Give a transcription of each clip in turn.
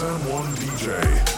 by Sam One DJ.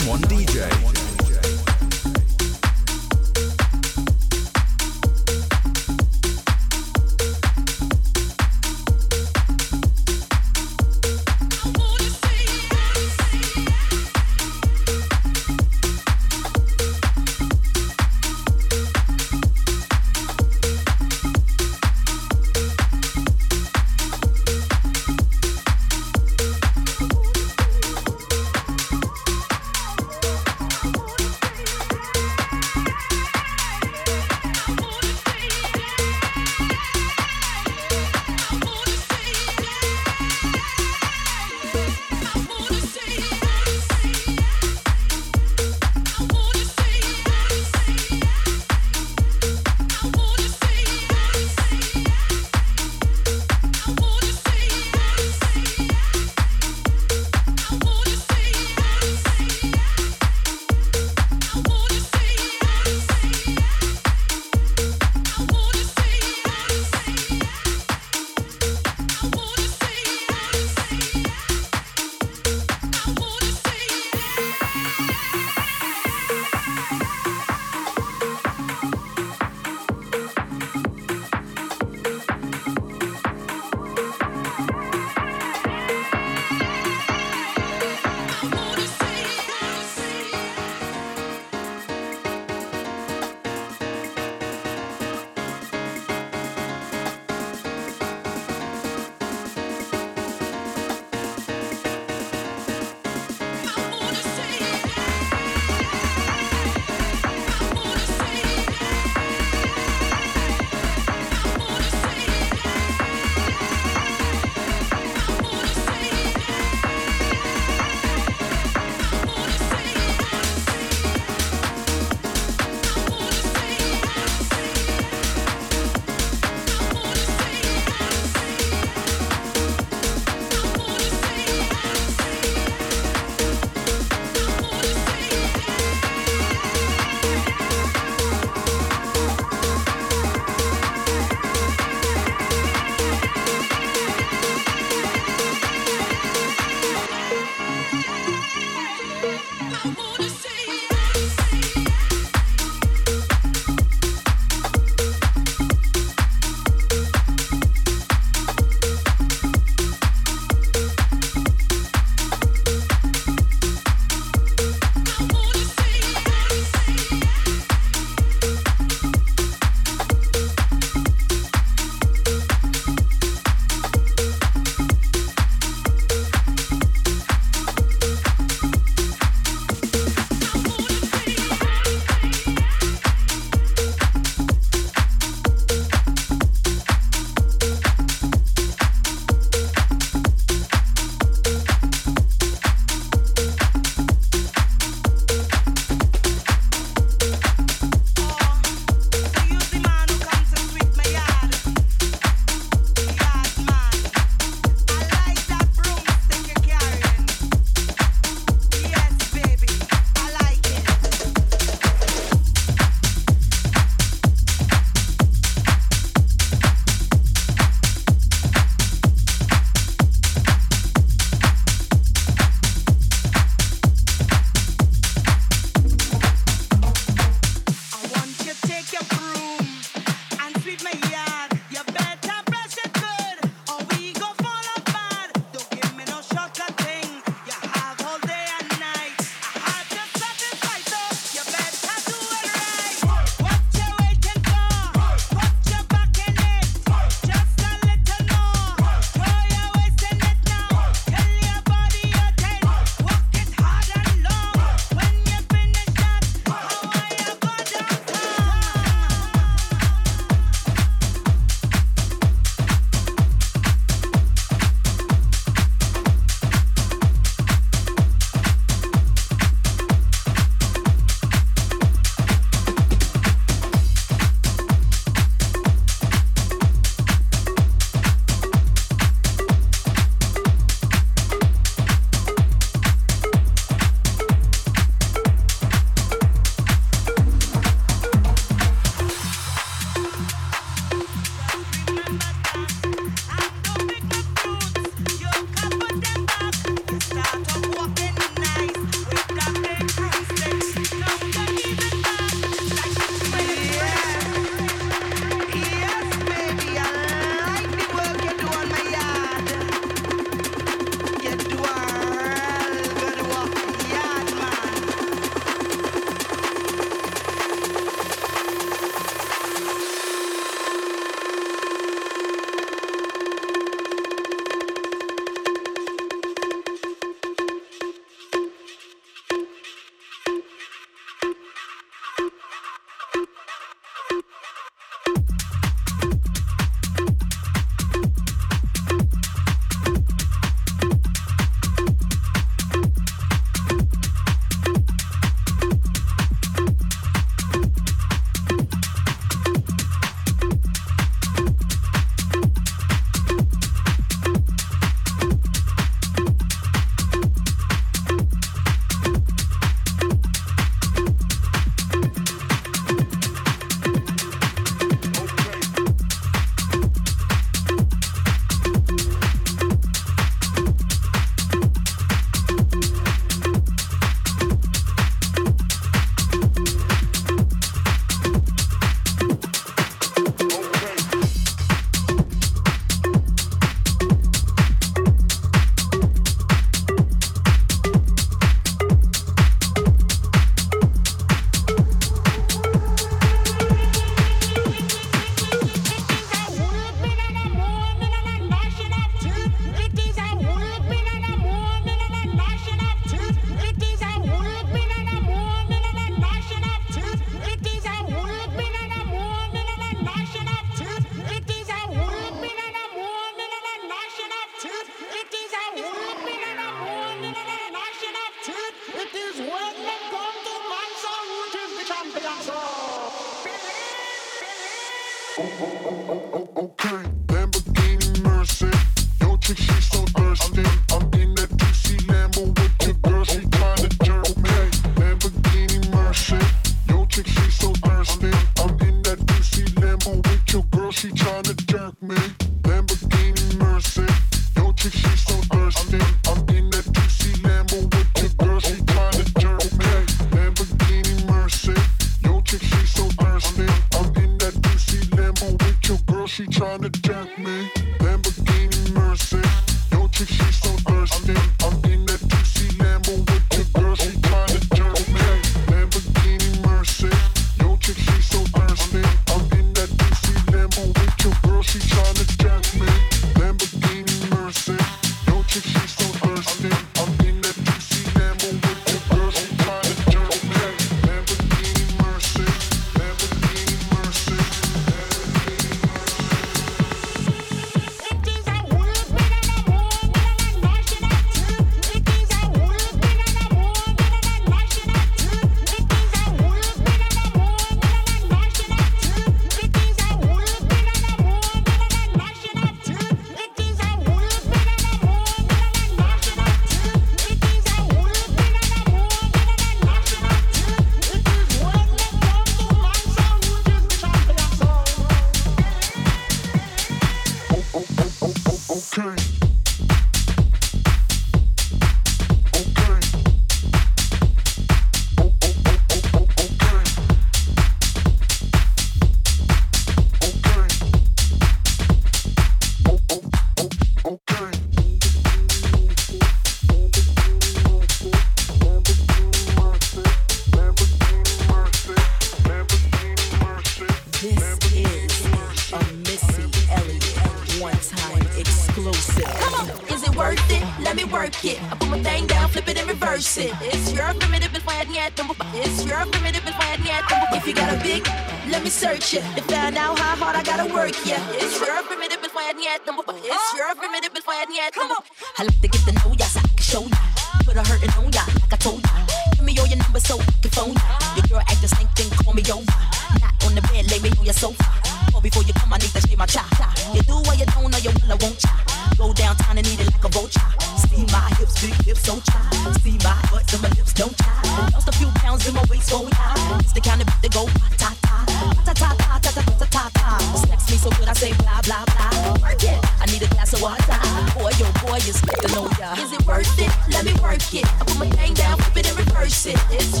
Downtown and eat it like a vulture. See my hips, big hips, don't try. See my butt, and my lips, don't try. Lost a few pounds in my waist, so high. It's the kind of beat that go ta ta ta ta ta ta ta ta ta ta. Sex me so good, I say blah blah blah. Work it. I need a glass of water. Boy, yo, boy, it's good to know ya. Is it worth it? Let me work it. I put my thing down, flip it and reverse it. It's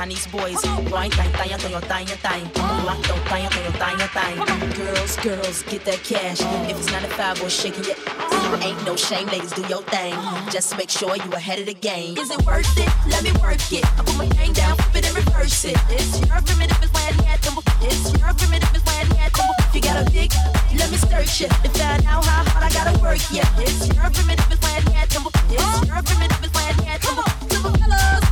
Chinese boys. Wine, time, time, time, time, time. locked don't time, time, time, time. Girls, girls, get that cash. If it's not a five, we're shaking it. Ain't no shame, ladies, do your thing. Just make sure you ahead of the game. Is it worth it? Let me work it. I put my thing down, flip it and reverse it. It's your primitive, it's why I had them. It's your primitive, it's why I had them. If you got a dick, let me search it. To find out how hard I gotta work, yeah. It's your primitive, it's why I had them. It's your primitive, it's why I had them. To the fellas.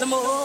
Can you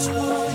feel